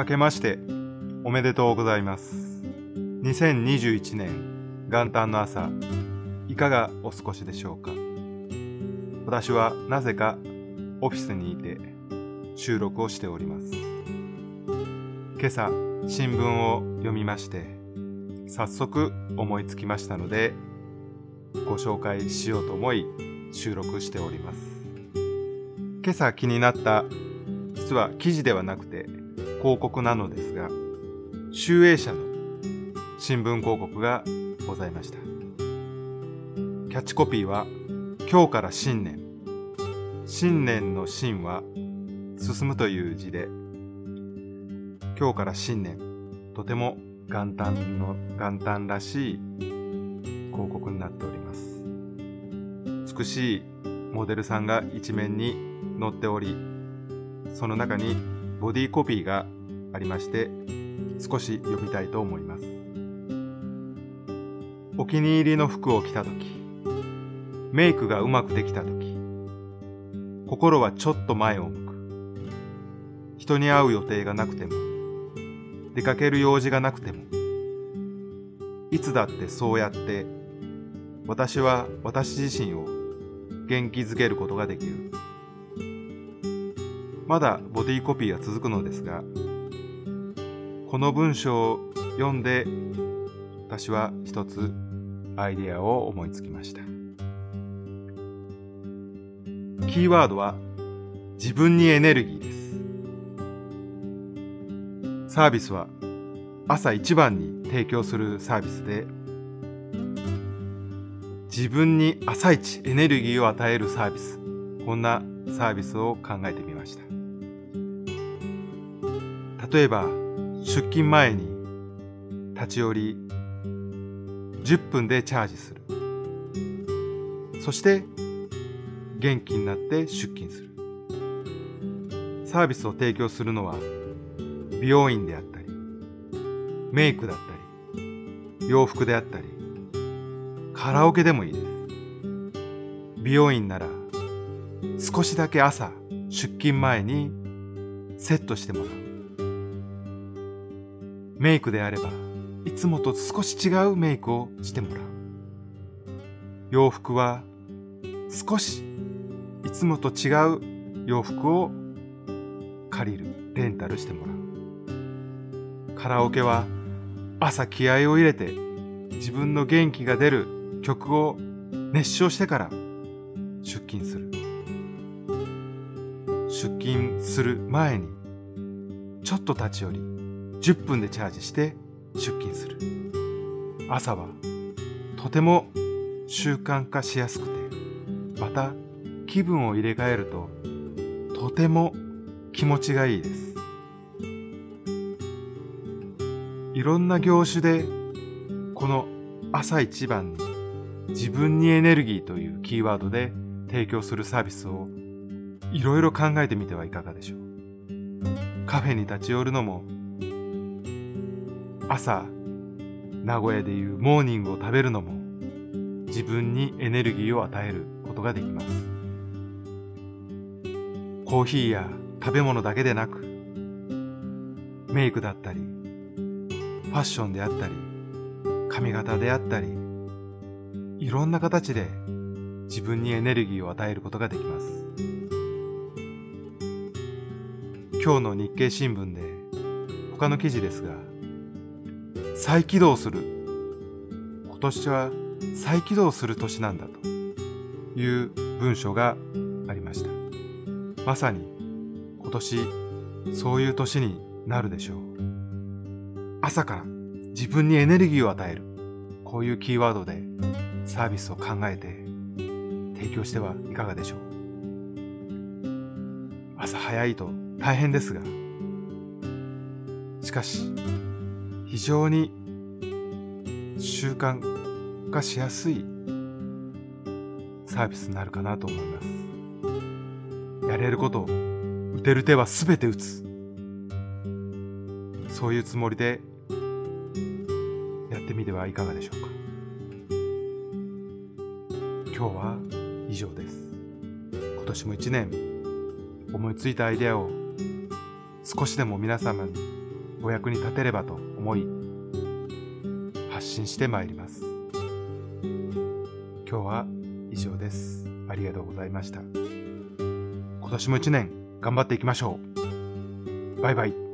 明けましておめでとうございます。2021年元旦の朝、いかがお過ごしでしょうか？私はなぜかオフィスにいて収録をしております。今朝新聞を読みまして、早速思いつきましたので、ご紹介しようと思い収録しております。今朝気になった実は記事ではなくて広告なのですが、集英社の新聞広告がございました。キャッチコピーは、今日から新年。新年の新は、進むという字で、今日から新年。とても元旦の、元旦らしい広告になっております。美しいモデルさんが一面に載っており、その中にボディコピーがありまして、少し読みたいと思います。お気に入りの服を着たとき、メイクがうまくできたとき、心はちょっと前を向く。人に会う予定がなくても、出かける用事がなくても、いつだってそうやって、私は私自身を元気づけることができる。まだボディコピーが続くのですが、この文章を読んで、私は一つアイデアを思いつきました。キーワードは自分にエネルギーです。サービスは朝一番に提供するサービスで、自分に朝一エネルギーを与えるサービス。こんなサービスを考えてみ例えば、出勤前に立ち寄り10分でチャージする。そして元気になって出勤する。サービスを提供するのは美容院であったり、メイクだったり、洋服であったり、カラオケでもいいです。美容院なら少しだけ朝出勤前にセットしてもらう。メイクであれば、いつもと少し違うメイクをしてもらう。洋服は、少しいつもと違う洋服を借りる、レンタルしてもらう。カラオケは、朝気合を入れて、自分の元気が出る曲を熱唱してから出勤する。出勤する前に、ちょっと立ち寄り、10分でチャージして出勤する。朝はとても習慣化しやすくて、また気分を入れ替えるととても気持ちがいいです。いろんな業種でこの朝一番に自分にエネルギーというキーワードで提供するサービスをいろいろ考えてみてはいかがでしょう。カフェに立ち寄るのも朝、名古屋でいうモーニングを食べるのも自分にエネルギーを与えることができます。コーヒーや食べ物だけでなく、メイクだったり、ファッションであったり、髪型であったり、いろんな形で自分にエネルギーを与えることができます。今日の日経新聞で他の記事ですが、再起動する。今年は再起動する年なんだという文章がありました。まさに今年そういう年になるでしょう。朝から自分にエネルギーを与える。こういうキーワードでサービスを考えて提供してはいかがでしょう。朝早いと大変ですが、しかし非常に習慣化しやすいサービスになるかなと思います。やれることを打てる手はすべて打つ。そういうつもりでやってみてはいかがでしょうか。今日は以上です。今年も一年思いついたアイデアを少しでも皆様にお役に立てればと思い発信してまいります。今日は以上です。ありがとうございました。今年も一年頑張っていきましょう。バイバイ。